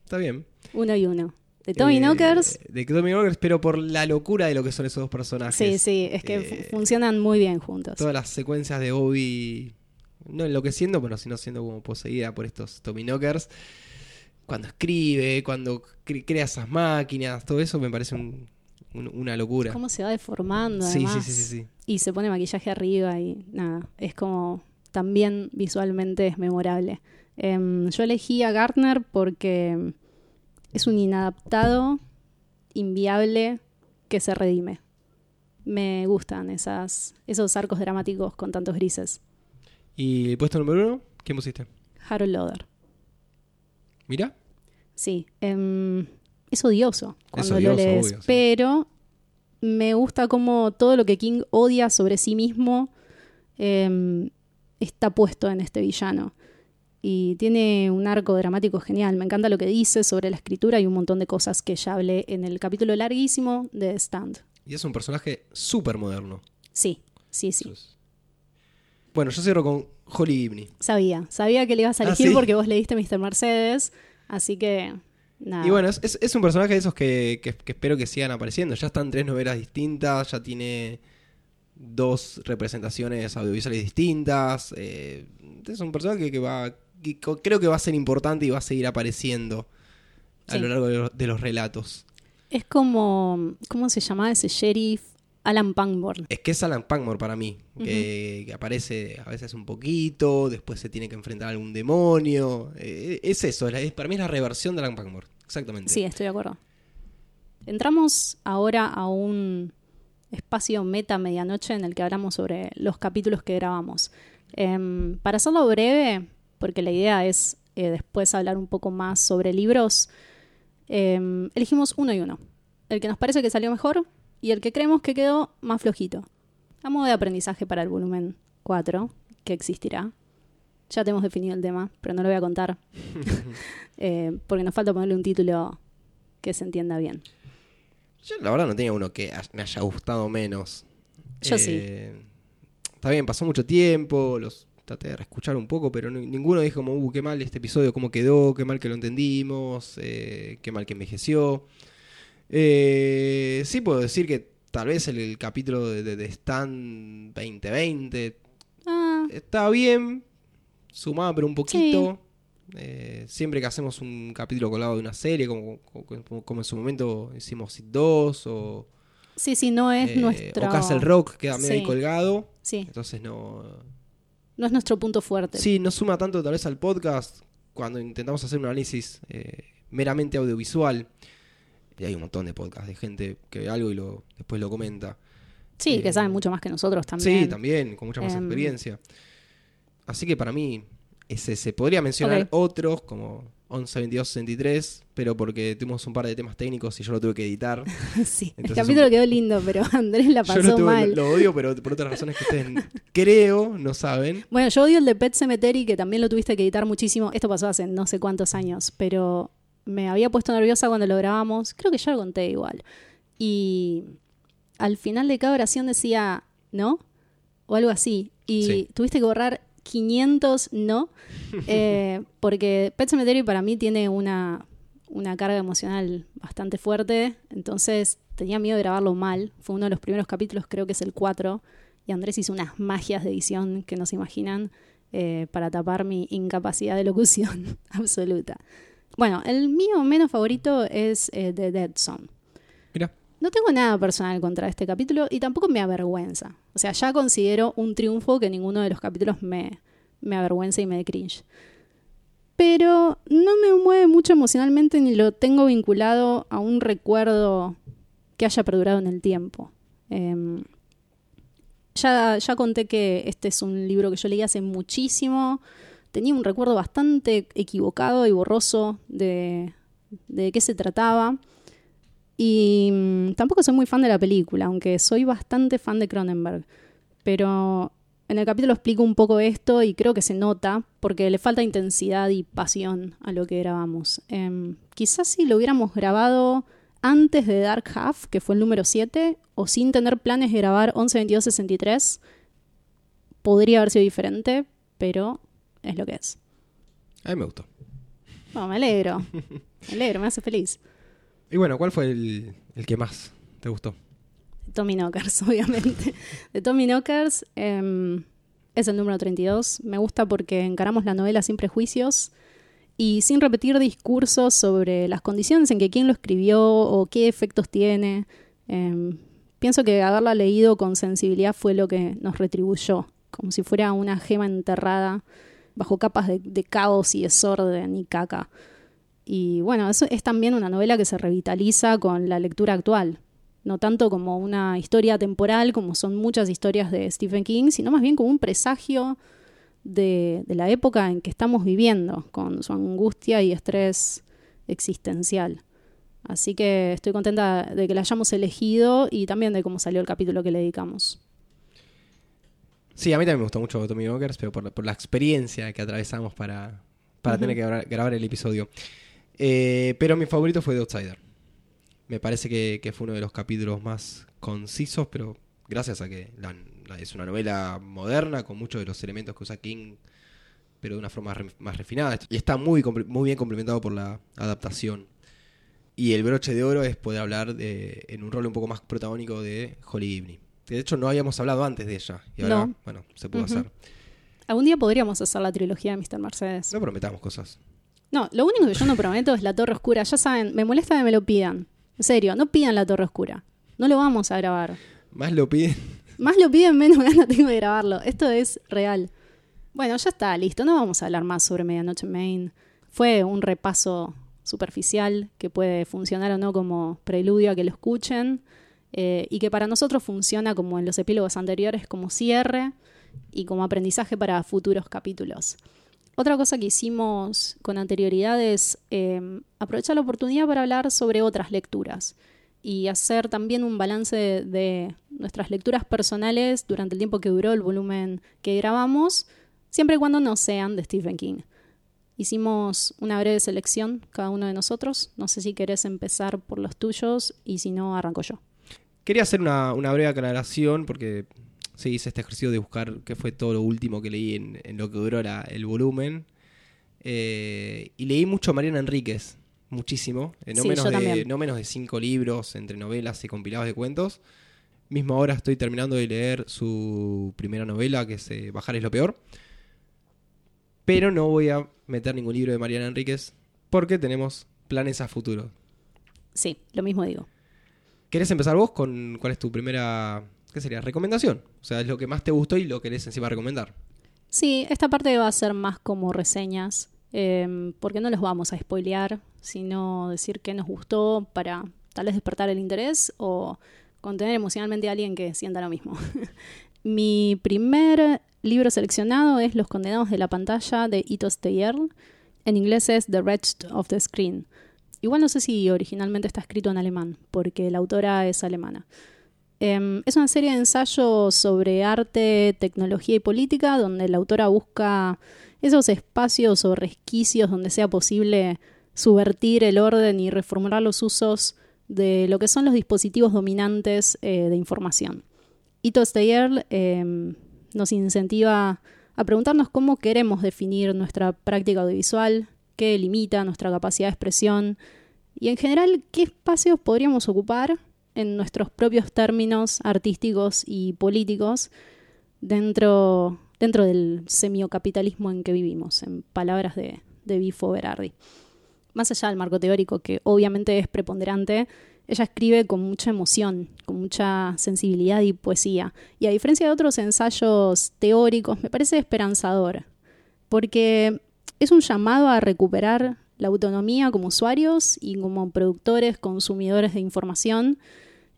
Está bien. Uno y uno. De Tommy Eh, Knockers. De Tommy Knockers, pero por la locura de lo que son esos dos personajes. Sí, sí, es que eh, fu- funcionan muy bien juntos. Todas las secuencias de Bobby, no enloqueciendo, pero sino siendo como poseída por estos Tommy Knockers. Cuando escribe, cuando cre- crea esas máquinas, todo eso me parece un- un- una locura. Cómo se va deformando, Sí, sí, además. sí, sí, sí. Y se pone maquillaje arriba y nada, es como también visualmente es memorable. Em, yo elegí a Gardner porque es un inadaptado, inviable, que se redime. Me gustan esas, esos arcos dramáticos con tantos grises. ¿Y el puesto número uno? ¿Quién pusiste? Harold Loder. Mira. Sí, em, es odioso cuando odioso, lo lees, obvio, sí. pero me gusta como todo lo que King odia sobre sí mismo em, está puesto en este villano. Y tiene un arco dramático genial. Me encanta lo que dice sobre la escritura y un montón de cosas que ya hablé en el capítulo larguísimo de Stand. Y es un personaje súper moderno. Sí, sí, sí. Es. Bueno, yo cierro con Holly Gibney. Sabía, sabía que le ibas a Ah, elegir ¿sí? porque vos leíste Mr. Mercedes, así que nada. Y bueno, es, es- es un personaje de esos que, que- que espero que sigan apareciendo. Ya están tres novelas distintas, ya tiene dos representaciones audiovisuales distintas. eh, es un personaje que va. que creo que va a ser importante y va a seguir apareciendo a Sí. lo largo de, los- de los relatos. Es como, ¿cómo se llamaba ese sheriff? Alan Pangborn. Es que es Alan Pangmore para mí, que, que aparece a veces un poquito, después se tiene que enfrentar a algún demonio. eh, es eso, es para mí es la reversión de Alan Pangmore, exactamente. Sí, estoy de acuerdo. Entramos ahora a un espacio meta medianoche en el que hablamos sobre los capítulos que grabamos. Em, para hacerlo breve, porque la idea es eh, después hablar un poco más sobre libros, em, elegimos uno y uno. El que nos parece que salió mejor y el que creemos que quedó más flojito. A modo de aprendizaje para el volumen 4, que existirá. Ya tenemos definido el tema, pero no lo voy a contar. Eh, porque nos falta ponerle un título que se entienda bien. Yo la verdad no tenía uno que me haya gustado menos. Yo sí. Está bien, pasó mucho tiempo, los traté de reescuchar un poco, pero ni- ninguno dijo como, uh, qué mal este episodio, cómo quedó, qué mal que lo entendimos, eh, qué mal que envejeció. Eh, sí puedo decir que tal vez el, el capítulo de, de, de Stan 2020 Ah, está bien, sumaba pero un poquito. Eh, siempre que hacemos un capítulo colado de una serie, como, como, como en su momento hicimos It 2 o, sí, sí, no es eh, nuestro. o Castle Rock, queda medio ahí colgado. Sí, Entonces no. no es nuestro punto fuerte. Sí, no suma tanto tal vez al podcast cuando intentamos hacer un análisis eh, meramente audiovisual. Y hay un montón de podcasts de gente que ve algo y lo, después lo comenta. Sí, que saben mucho más que nosotros también. Sí, también, con mucha más Em. experiencia. Así que para mí, ese se podría mencionar otros como 11, 22, 63, pero porque tuvimos un par de temas técnicos y yo lo tuve que editar. sí. El capítulo un- quedó lindo, pero Andrés la yo pasó lo, tuve- mal. lo odio, pero por otras razones que ustedes creo no saben. Bueno, yo odio el de Pet Cemetery, que también lo tuviste que editar muchísimo. Esto pasó hace no sé cuántos años, pero me había puesto nerviosa cuando lo grabamos. Creo que ya lo conté igual. Y al final de cada oración decía no o algo así. Y Sí. tuviste que borrar 500 no, eh, porque Pet Cemetery para mí tiene una, una carga emocional bastante fuerte. Entonces tenía miedo de grabarlo mal. Fue uno de los primeros capítulos, creo que es el 4. y Andrés hizo unas magias de edición que no se imaginan eh, para tapar mi incapacidad de locución absoluta. Bueno, el mío menos favorito es eh, The Dead Zone. No tengo nada personal contra este capítulo y tampoco me avergüenza. O sea, ya considero un triunfo que ninguno de los capítulos me, me avergüenza y me de cringe. Pero no me mueve mucho emocionalmente ni lo tengo vinculado a un recuerdo que haya perdurado en el tiempo. Em, ya, ya conté que este es un libro que yo leí hace muchísimo. Tenía un recuerdo bastante equivocado y borroso de, de qué se trataba. Y mm, tampoco soy muy fan de la película, aunque soy bastante fan de Cronenberg. Pero en el capítulo explico un poco esto y creo que se nota porque le falta intensidad y pasión a lo que grabamos. Em, quizás si lo hubiéramos grabado antes de Dark Half, que fue el número 7, o sin tener planes de grabar 11, 22, 63, podría haber sido diferente, pero es lo que es. A mí me gustó. No, me alegro. Me alegro, me hace feliz. Y bueno, ¿cuál fue el, que más te gustó? Tommy Knockers, obviamente. De Tommy Knockers em, es el número 32. Me gusta porque encaramos la novela sin prejuicios y sin repetir discursos sobre las condiciones en que quién lo escribió o qué efectos tiene. Em, pienso que haberla leído con sensibilidad fue lo que nos retribuyó, como si fuera una gema enterrada bajo capas de, de caos y desorden y caca. Y bueno, eso es también una novela que se revitaliza con la lectura actual. No tanto como una historia temporal, como son muchas historias de Stephen King, sino más bien como un presagio de, de la época en que estamos viviendo, con su angustia y estrés existencial. Así que estoy contenta de que la hayamos elegido y también de cómo salió el capítulo que le dedicamos. Sí, a mí también me gustó mucho Tommy Knockers, pero por, por la experiencia que atravesamos para, para tener que grabar, grabar el episodio. Eh, pero mi favorito fue The Outsider. Me parece que, que fue uno de los capítulos más concisos, pero gracias a que la- la- es una novela moderna con muchos de los elementos que usa King, pero de una forma re- más refinada. Y está muy, muy bien complementado por la adaptación. Y el broche de oro es poder hablar de, en un rol un poco más protagónico de Holly Gibney. Que de hecho no habíamos hablado antes de ella. Y ahora, No. bueno, se pudo hacer. Algún día podríamos hacer la trilogía de Mr. Mercedes. No prometamos cosas. No, lo único que yo no prometo es la Torre Oscura. Ya saben, me molesta que me lo pidan. En serio, no pidan la Torre Oscura. No lo vamos a grabar. Más lo piden. Más lo piden, menos ganas tengo de grabarlo. Esto es real. Bueno, ya está, listo. No vamos a hablar más sobre Medianoche en Maine. Fue un repaso superficial que puede funcionar o no como preludio a que lo escuchen eh, y que para nosotros funciona como en los epílogos anteriores como cierre y como aprendizaje para futuros capítulos. Otra cosa que hicimos con anterioridad es eh, aprovechar la oportunidad para hablar sobre otras lecturas y hacer también un balance de, nuestras lecturas personales durante el tiempo que duró el volumen que grabamos, siempre y cuando no sean de Stephen King. Hicimos una breve selección cada uno de nosotros. No sé si querés empezar por los tuyos y si no, arranco yo. Quería hacer una breve aclaración porque se hice este ejercicio de buscar qué fue todo lo último que leí en, en lo que duró la- el volumen. Eh, y leí mucho a Mariana Enríquez, muchísimo. Eh, no, Sí, menos de, no menos de cinco libros entre novelas y compilados de cuentos. Mismo ahora estoy terminando de leer su primera novela, que es eh, Bajar es lo peor. Pero no voy a meter ningún libro de Mariana Enríquez porque tenemos planes a futuro. Sí, lo mismo digo. ¿Querés empezar vos con cuál es tu primera, qué sería, recomendación? O sea, es lo que más te gustó y lo querés encima recomendar. Sí, esta parte va a ser más como reseñas, eh, porque no los vamos a spoilear, sino decir qué nos gustó para tal vez despertar el interés o contener emocionalmente a alguien que sienta lo mismo. Mi primer libro seleccionado es Los condenados de la pantalla de Ito Steyer. En inglés es The Wretched of the Screen. Igual no sé si originalmente está escrito en alemán, porque la autora es alemana. Eh, es una serie de ensayos sobre arte, tecnología y política, donde la autora busca esos espacios o resquicios donde sea posible subvertir el orden y reformular los usos de lo que son los dispositivos dominantes eh, de información. Ito Steyer eh, nos incentiva a preguntarnos cómo queremos definir nuestra práctica audiovisual, qué limita nuestra capacidad de expresión y en general qué espacios podríamos ocupar en nuestros propios términos artísticos y políticos dentro, dentro del semiocapitalismo en que vivimos, en palabras de, de Bifo Berardi. Más allá del marco teórico, que obviamente es preponderante, ella escribe con mucha emoción, con mucha sensibilidad y poesía. Y a diferencia de otros ensayos teóricos, me parece esperanzador, porque es un llamado a recuperar la autonomía como usuarios y como productores, consumidores de información,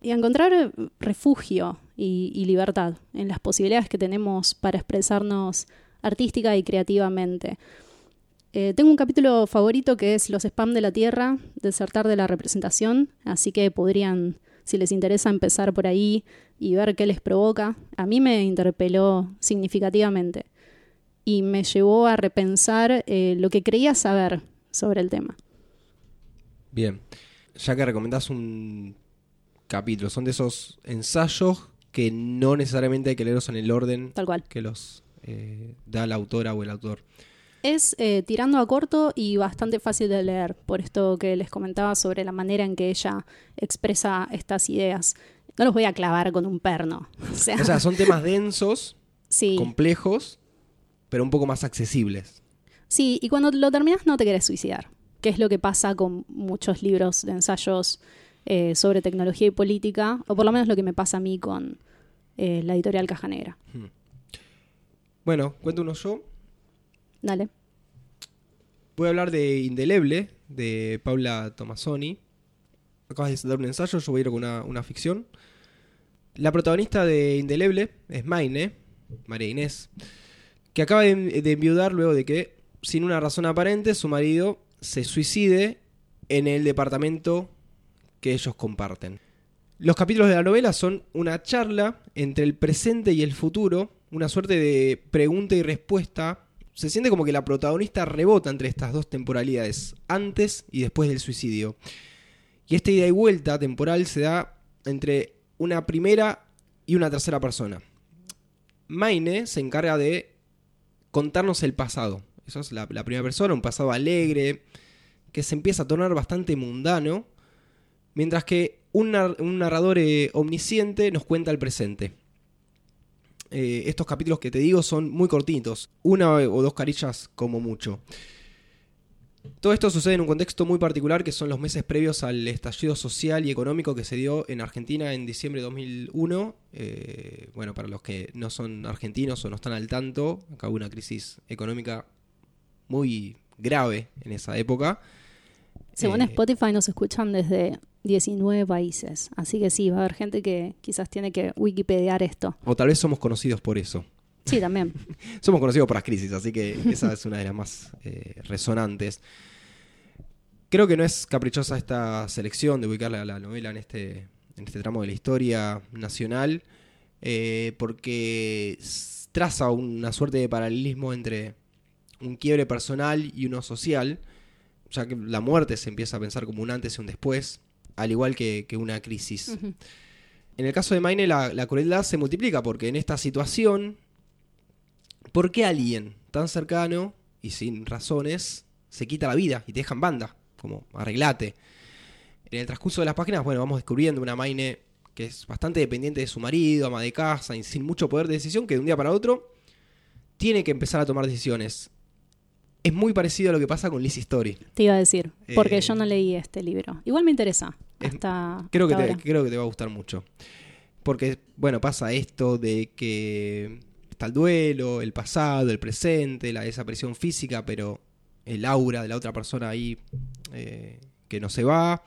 y encontrar refugio y, libertad en las posibilidades que tenemos para expresarnos artística y creativamente. Eh, tengo un capítulo favorito que es Los spam de la Tierra, Desertar de la representación, así que podrían, si les interesa, empezar por ahí y ver qué les provoca. A mí me interpeló significativamente y me llevó a repensar eh, lo que creía saber sobre el tema. Bien, ya que recomendás un capítulo, son de esos ensayos que no necesariamente hay que leerlos en el orden Tal cual. que los eh, da la autora o el autor. Es eh, tirando a corto y bastante fácil de leer, por esto que les comentaba sobre la manera en que ella expresa estas ideas. No los voy a clavar con un perno. O sea, O sea, son temas densos, sí, complejos, pero un poco más accesibles. sí, y cuando lo terminas no te querés suicidar, que es lo que pasa con muchos libros de ensayos eh, sobre tecnología y política, o por lo menos lo que me pasa a mí con eh, la editorial Caja Negra. Bueno, cuento uno yo. Dale. Voy a hablar de Indeleble, de Paula Tomasoni. Acabas de dar un ensayo, yo voy a ir con una, una ficción. La protagonista de Indeleble es Maine, María Inés, que acaba de, de enviudar luego de que, sin una razón aparente, su marido se suicide en el departamento que ellos comparten. Los capítulos de la novela son una charla entre el presente y el futuro, una suerte de pregunta y respuesta. Se siente como que la protagonista rebota entre estas dos temporalidades, antes y después del suicidio. Y esta ida y vuelta temporal se da entre una primera y una tercera persona. Maine se encarga de contarnos el pasado. Eso es la, la primera persona, un pasado alegre, que se empieza a tornar bastante mundano, mientras que un, nar- un narrador eh, omnisciente nos cuenta el presente. Eh, estos capítulos que te digo son muy cortitos, una o dos carillas como mucho. Todo esto sucede en un contexto muy particular que son los meses previos al estallido social y económico que se dio en Argentina en diciembre de 2001. Eh, bueno, para los que no son argentinos o no están al tanto, acá hubo una crisis económica muy grave en esa época. Según Eh, Spotify nos escuchan desde 19 países, así que sí, va a haber gente que quizás tiene que wikipediar esto. O tal vez somos conocidos por eso. Sí, también. Somos conocidos por las crisis, así que esa es una de las más eh, resonantes. Creo que no es caprichosa esta selección de ubicar la, la novela en este, en este tramo de la historia nacional, eh, porque traza una suerte de paralelismo entre un quiebre personal y uno social, ya que la muerte se empieza a pensar como un antes y un después, al igual que, que una crisis. En el caso de Maine la, la crueldad se multiplica porque en esta situación, ¿por qué alguien tan cercano y sin razones se quita la vida y te dejan banda? Como arreglate. En el transcurso de las páginas, bueno, vamos descubriendo una Maine que es bastante dependiente de su marido, ama de casa y sin mucho poder de decisión, que de un día para otro tiene que empezar a tomar decisiones. Es muy parecido a lo que pasa con Liz Story. Te iba a decir, porque Eh, yo no leí este libro. Igual me interesa. es- Hasta, Creo que, te, creo que te va a gustar mucho. Porque, bueno, pasa esto de que está el duelo, el pasado, el presente, la desaparición física, pero el aura de la otra persona ahí eh, que no se va.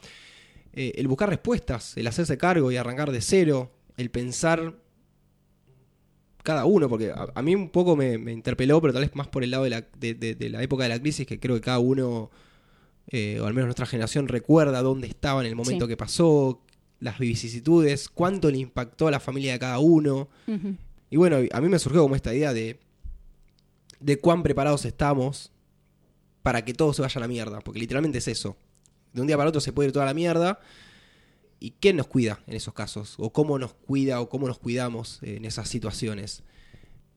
Eh, el buscar respuestas, el hacerse cargo y arrancar de cero, el pensar cada uno, porque a, a mí un poco me, me interpeló, pero tal vez más por el lado de la, de- de- de la época de la crisis, que creo que cada uno, eh, o al menos nuestra generación, recuerda dónde estaba en el momento Sí. que pasó, las vicisitudes, cuánto le impactó a la familia de cada uno. Y bueno, a mí me surgió como esta idea de, de cuán preparados estamos para que todo se vaya a la mierda, porque literalmente es eso. De un día para otro se puede ir toda la mierda. ¿Y quién nos cuida en esos casos? ¿O cómo nos cuida o cómo nos cuidamos en esas situaciones?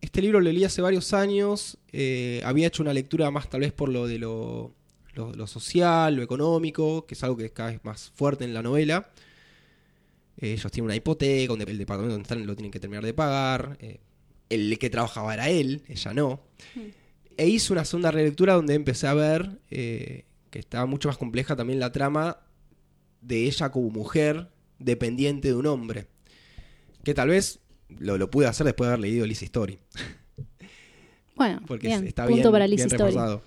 Este libro lo leí hace varios años. eh, había hecho una lectura más tal vez por lo de lo, lo- lo social, lo económico, que es algo que es cada vez más fuerte en la novela. Eh, ellos tienen una hipoteca, el departamento donde están lo tienen que terminar de pagar. eh, el que trabajaba era él, ella no. E hice una segunda relectura donde empecé a ver eh, que estaba mucho más compleja también la trama de ella como mujer dependiente de un hombre. Que tal vez lo, lo pude hacer después de haber leído Lisa Story. Bueno, Porque bien, está punto bien, para bien Liz Story. reforzado.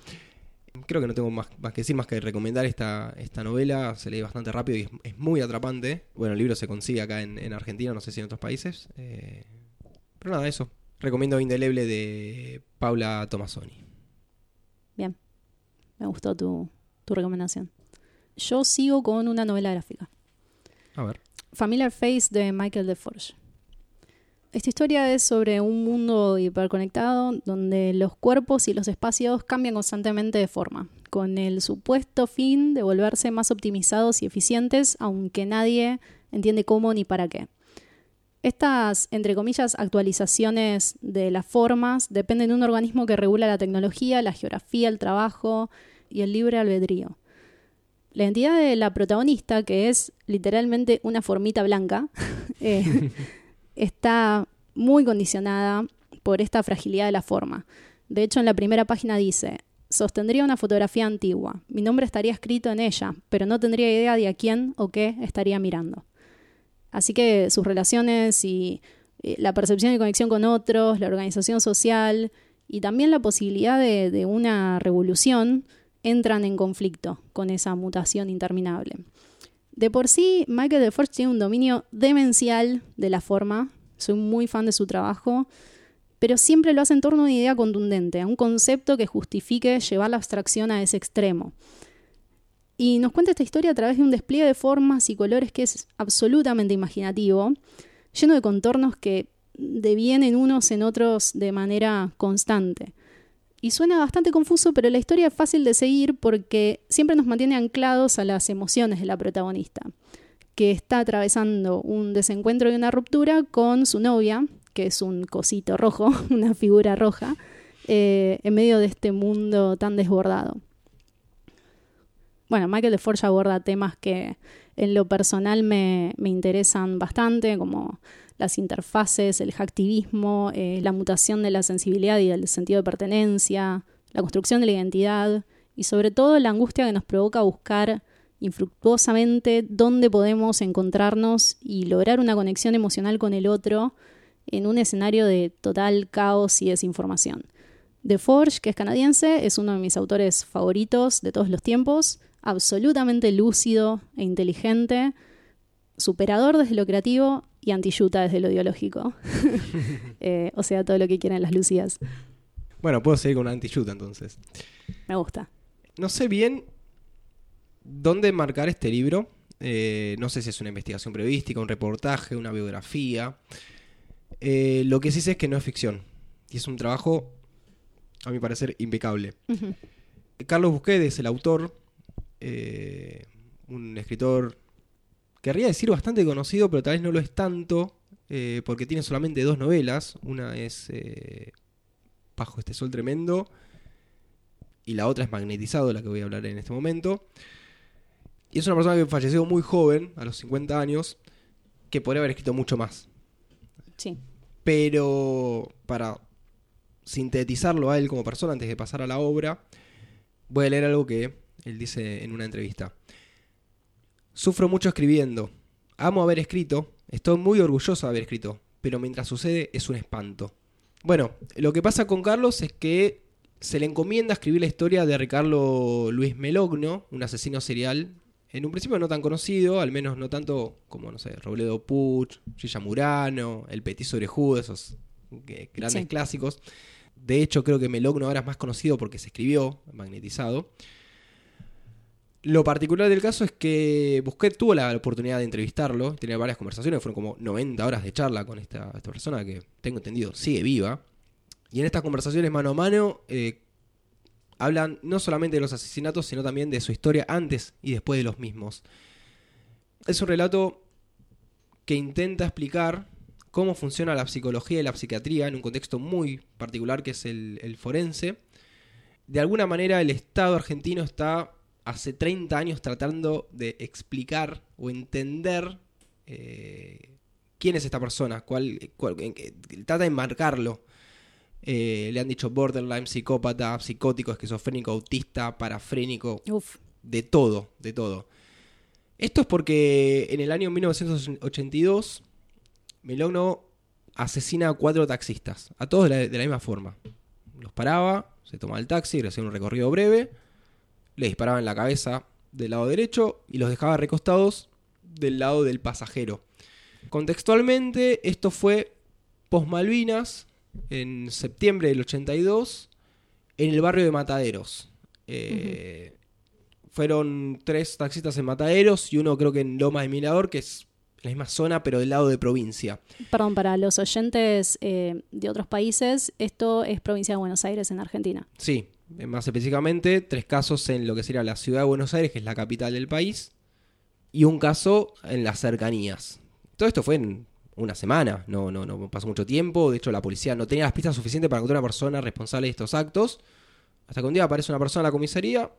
Creo que no tengo más, más que decir, más que recomendar esta, esta novela. Se lee bastante rápido y es, es muy atrapante. Bueno, el libro se consigue acá en, en Argentina, no sé si en otros países. Eh, pero nada, eso. Recomiendo Indeleble de Paula Tomasoni. Bien, me gustó tu, tu recomendación. Yo sigo con una novela gráfica. A ver. Familiar Face de Michael DeForge. Esta historia es sobre un mundo hiperconectado donde los cuerpos y los espacios cambian constantemente de forma, con el supuesto fin de volverse más optimizados y eficientes, aunque nadie entiende cómo ni para qué. Estas, entre comillas, actualizaciones de las formas dependen de un organismo que regula la tecnología, la geografía, el trabajo y el libre albedrío. La identidad de la protagonista, que es literalmente una formita blanca, eh, está muy condicionada por esta fragilidad de la forma. De hecho, en la primera página dice, sostendría una fotografía antigua, mi nombre estaría escrito en ella, pero no tendría idea de a quién o qué estaría mirando. Así que sus relaciones y eh, la percepción y conexión con otros, la organización social y también la posibilidad de, de una revolución entran en conflicto con esa mutación interminable. De por sí, Michael DeForge tiene un dominio demencial de la forma. Soy muy fan de su trabajo, pero siempre lo hace en torno a una idea contundente, a un concepto que justifique llevar la abstracción a ese extremo. Y nos cuenta esta historia a través de un despliegue de formas y colores que es absolutamente imaginativo, lleno de contornos que devienen unos en otros de manera constante. Y suena bastante confuso, pero la historia es fácil de seguir porque siempre nos mantiene anclados a las emociones de la protagonista, que está atravesando un desencuentro y una ruptura con su novia, que es un cosito rojo, una figura roja, eh, en medio de este mundo tan desbordado. Bueno, Michael DeForge aborda temas que en lo personal me, me interesan bastante, como las interfaces, el hacktivismo, eh, la mutación de la sensibilidad y del sentido de pertenencia, la construcción de la identidad y sobre todo la angustia que nos provoca buscar infructuosamente dónde podemos encontrarnos y lograr una conexión emocional con el otro en un escenario de total caos y desinformación. The Forge, que es canadiense, es uno de mis autores favoritos de todos los tiempos, absolutamente lúcido e inteligente, superador desde lo creativo y antiyuta desde lo ideológico. Eh, o sea, todo lo que quieran las Lucías. Bueno, puedo seguir con antiyuta entonces. Me gusta. No sé bien dónde marcar este libro. Eh, no sé si es una investigación periodística, un reportaje, una biografía. Eh, lo que sí sé es que no es ficción. Y es un trabajo, a mi parecer, impecable. Ujú. Carlos Busquet es el autor. un escritor, querría decir bastante conocido, pero tal vez no lo es tanto. eh, porque tiene solamente dos novelas. Una es eh, Bajo este sol tremendo. Y la otra es Magnetizado, la que voy a hablar en este momento. Y es una persona que falleció muy joven, a los 50 años, que podría haber escrito mucho más. Sí. Pero para sintetizarlo a él como persona antes de pasar a la obra, voy a leer algo que él dice en una entrevista. Sufro mucho escribiendo. Amo haber escrito. Estoy muy orgulloso de haber escrito. Pero mientras sucede es un espanto. Bueno, lo que pasa con Carlos es que se le encomienda escribir la historia de Ricardo Luis Melogno, un asesino serial. En un principio no tan conocido, al menos no tanto como, no sé, Robledo Puch, Gilla Murano, El Petiso Orejudo, esos grandes Sí. clásicos. De hecho, creo que Melogno ahora es más conocido porque se escribió magnetizado. Lo particular del caso es que Busquet tuvo la oportunidad de entrevistarlo, tenía varias conversaciones, fueron como 90 horas de charla con esta, persona que, tengo entendido, sigue viva. Y en estas conversaciones mano a mano eh, hablan no solamente de los asesinatos, sino también de su historia antes y después de los mismos. Es un relato que intenta explicar cómo funciona la psicología y la psiquiatría en un contexto muy particular que es el forense. De alguna manera el Estado argentino está hace 30 años tratando de explicar o entender eh, quién es esta persona, cuál, trata de enmarcarlo. Eh, le han dicho borderline, psicópata, psicótico, esquizofrénico, autista, parafrénico, Uf. de todo, de todo. Esto es porque en el año 1982 Melogno asesina a cuatro taxistas, a todos de la, de la misma forma. Los paraba, se tomaba el taxi, le hacía un recorrido breve, le disparaba en la cabeza del lado derecho y los dejaba recostados del lado del pasajero. Contextualmente, esto fue post Malvinas, en septiembre del 82, en el barrio de Mataderos. Eh, Fueron tres taxistas en Mataderos y uno creo que en Loma de Mirador, que es la misma zona, pero del lado de provincia. Perdón, para los oyentes eh, de otros países, esto es provincia de Buenos Aires en Argentina. Sí, más específicamente, tres casos en lo que sería la ciudad de Buenos Aires, que es la capital del país, y un caso en las cercanías. Todo esto fue en una semana, no, no, no pasó mucho tiempo. De hecho, la policía no tenía las pistas suficientes para encontrar a una persona responsable de estos actos. Hasta que un día aparece una persona en la comisaría.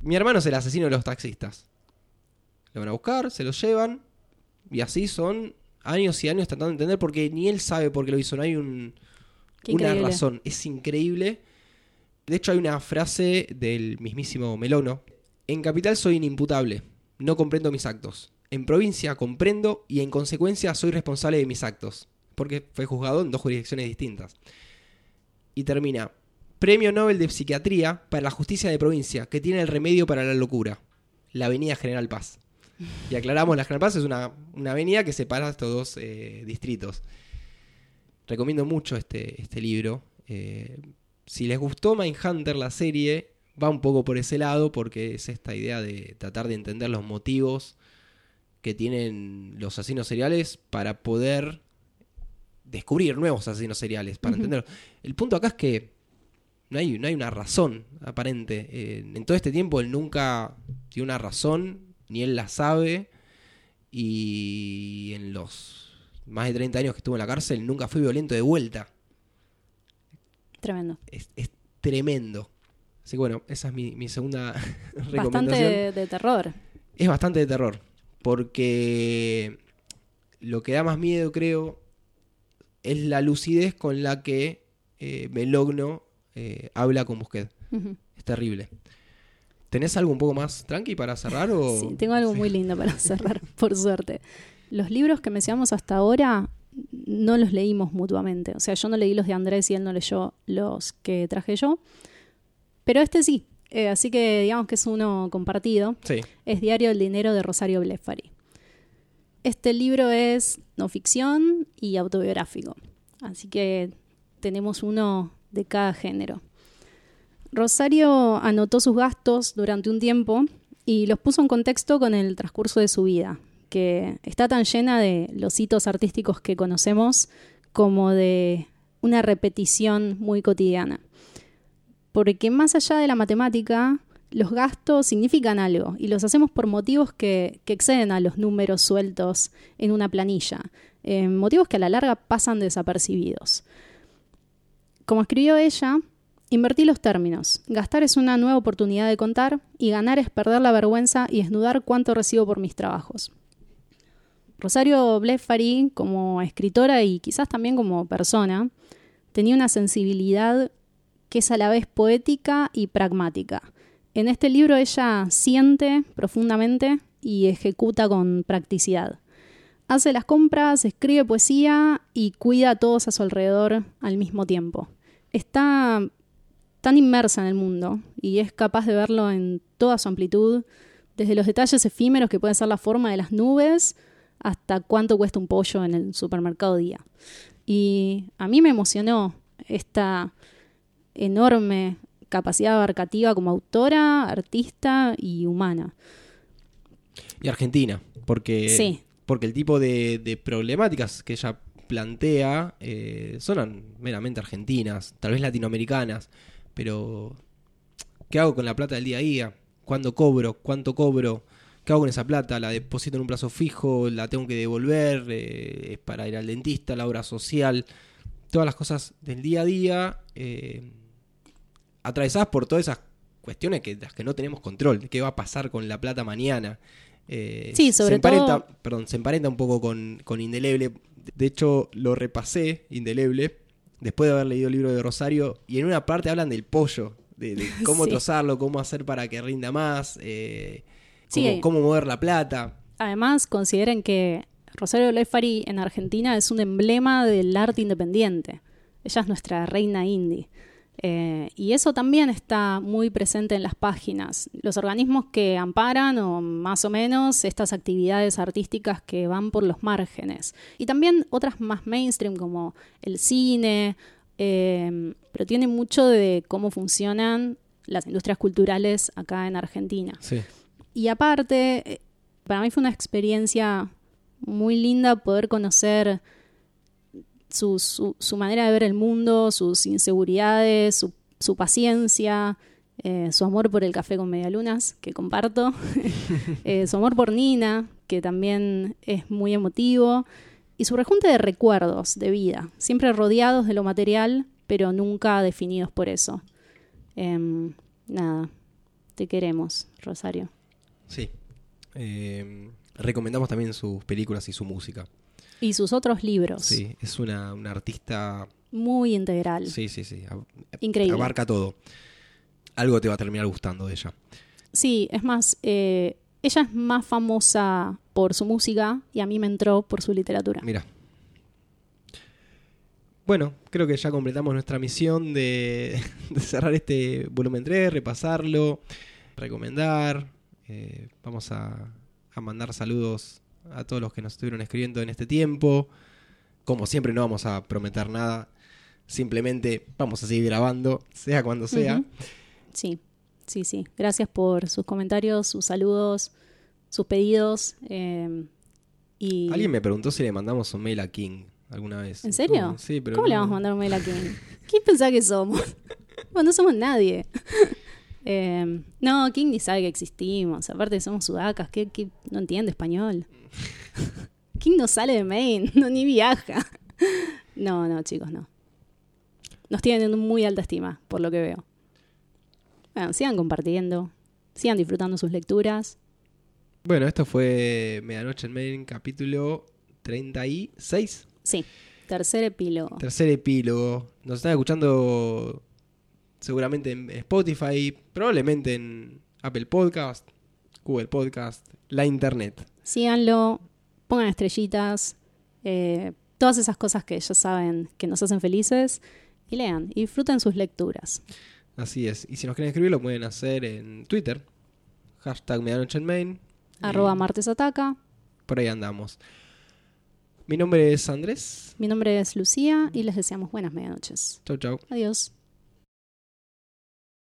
Mi hermano es el asesino de los taxistas. Lo van a buscar, se lo llevan. Y así son años y años tratando de entender porque ni él sabe por qué lo hizo. No hay un, una razón. Es increíble. De hecho, hay una frase del mismísimo Melono. En capital soy inimputable. No comprendo mis actos. En provincia comprendo y en consecuencia soy responsable de mis actos. Porque fue juzgado en dos jurisdicciones distintas. Y termina. Premio Nobel de Psiquiatría para la Justicia de Provincia, que tiene el remedio para la locura. La Avenida General Paz. Y aclaramos, la General Paz es una, una avenida que separa estos dos eh, distritos. Recomiendo mucho este, este libro. Eh, si les gustó Mindhunter, la serie, va un poco por ese lado, porque es esta idea de tratar de entender los motivos que tienen los asesinos seriales para poder descubrir nuevos asesinos seriales, para entenderlo. El punto acá es que no hay, no hay una razón aparente. Eh, en todo este tiempo él nunca tiene una razón, ni él la sabe, y en los más de 30 años que estuvo en la cárcel nunca fue violento de vuelta. Tremendo. Es, es tremendo. Así que bueno, esa es mi, mi segunda recomendación. Bastante de, de terror. Es bastante de terror. Porque lo que da más miedo, creo, es la lucidez con la que eh, Melogno eh, habla con Busquet. Ujú. Es terrible. ¿Tenés algo un poco más tranqui para cerrar? O... Sí, tengo algo muy lindo para cerrar, por suerte. Los libros que mencionamos hasta ahora no los leímos mutuamente. O sea, yo no leí los de Andrés y él no leyó los que traje yo. Pero este sí. Eh, así que digamos que es uno compartido. Sí. Es Diario del Dinero de Rosario Blefari. Este libro es no ficción y autobiográfico. Así que tenemos uno de cada género. Rosario anotó sus gastos durante un tiempo y los puso en contexto con el transcurso de su vida, que está tan llena de los hitos artísticos que conocemos como de una repetición muy cotidiana. Porque más allá de la matemática, los gastos significan algo y los hacemos por motivos que, exceden a los números sueltos en una planilla, eh, motivos que a la larga pasan desapercibidos. Como escribió ella, invertí los términos. Gastar es una nueva oportunidad de contar y ganar es perder la vergüenza y desnudar cuánto recibo por mis trabajos. Rosario Blefari, como escritora y quizás también como persona, tenía una sensibilidad que es a la vez poética y pragmática. En este libro ella siente profundamente y ejecuta con practicidad. Hace las compras, escribe poesía y cuida a todos a su alrededor al mismo tiempo. Está tan inmersa en el mundo y es capaz de verlo en toda su amplitud, desde los detalles efímeros que pueden ser la forma de las nubes hasta cuánto cuesta un pollo en el supermercado día. Y a mí me emocionó esta enorme capacidad abarcativa como autora, artista y humana. Y Argentina, porque, Sí. porque el tipo de, de problemáticas que ella plantea eh, son meramente argentinas, tal vez latinoamericanas, pero ¿qué hago con la plata del día a día? ¿Cuándo cobro? ¿Cuánto cobro? ¿Qué hago con esa plata? ¿La deposito en un plazo fijo? ¿La tengo que devolver? Eh, ¿Es para ir al dentista? ¿La obra social? Todas las cosas del día a día, eh, atravesadas por todas esas cuestiones que, las que no tenemos control. ¿Qué va a pasar con la plata mañana? Eh, Sí, sobre se emparenta, todo- Perdón, se emparenta un poco con, con Indeleble. De hecho, lo repasé, Indeleble, después de haber leído el libro de Rosario, y en una parte hablan del pollo, de, de cómo Sí. trozarlo, cómo hacer para que rinda más, eh, Sí. cómo, cómo mover la plata. Además, consideren que Rosario Lefari en Argentina es un emblema del arte independiente. Ella es nuestra reina indie. Eh, y eso también está muy presente en las páginas. Los organismos que amparan, o más o menos, estas actividades artísticas que van por los márgenes. Y también otras más mainstream, como el cine, eh, pero tiene mucho de cómo funcionan las industrias culturales acá en Argentina. Sí. Y aparte, eh, para mí fue una experiencia muy linda poder conocer su, su, su manera de ver el mundo, sus inseguridades, su, su paciencia, eh, su amor por el café con medialunas, que comparto, eh, su amor por Nina, que también es muy emotivo, y su rejunte de recuerdos de vida, siempre rodeados de lo material, pero nunca definidos por eso. Em, nada, te queremos, Rosario. Sí. Eh, recomendamos también sus películas y su música. Y sus otros libros. Sí, es una, una artista. Muy integral. Sí, sí, sí. Increíble. Abarca todo. Algo te va a terminar gustando de ella. Sí, es más, eh, ella es más famosa por su música y a mí me entró por su literatura. Mira. Bueno, creo que ya completamos nuestra misión de, de cerrar este volumen 3, repasarlo, recomendar. Eh, vamos a, a mandar saludos a todos los que nos estuvieron escribiendo en este tiempo. Como siempre no vamos a prometer nada. Simplemente vamos a seguir grabando, sea cuando sea. Sí, sí, sí. Gracias por sus comentarios, sus saludos, sus pedidos. eh, y... Alguien me preguntó si le mandamos un mail a King alguna vez. ¿En serio? Sí, pero ¿Cómo le vamos a mandar un mail a quién? ¿Quién pensás que somos? bueno, no somos nadie. Eh, no, King ni sabe que existimos. Aparte somos sudacas, que, no entiende español. King no sale de Maine, no ni viaja. No, no, chicos, no. Nos tienen en muy alta estima, por lo que veo. Bueno, sigan compartiendo, sigan disfrutando sus lecturas. Bueno, esto fue Medianoche en Main, capítulo 36. Sí, tercer epílogo. Tercer epílogo. Nos están escuchando seguramente en Spotify, probablemente en Apple Podcast, Google Podcast, la internet. Síganlo, pongan estrellitas, eh, todas esas cosas que ya saben que nos hacen felices y lean y disfruten sus lecturas. Así es. Y si nos quieren escribir, lo pueden hacer en Twitter. Hashtag Medianoche en Main. Arroba Martes Ataca. Por ahí andamos. Mi nombre es Andrés. Mi nombre es Lucía y les deseamos buenas medianoches. Chau, chau. Adiós.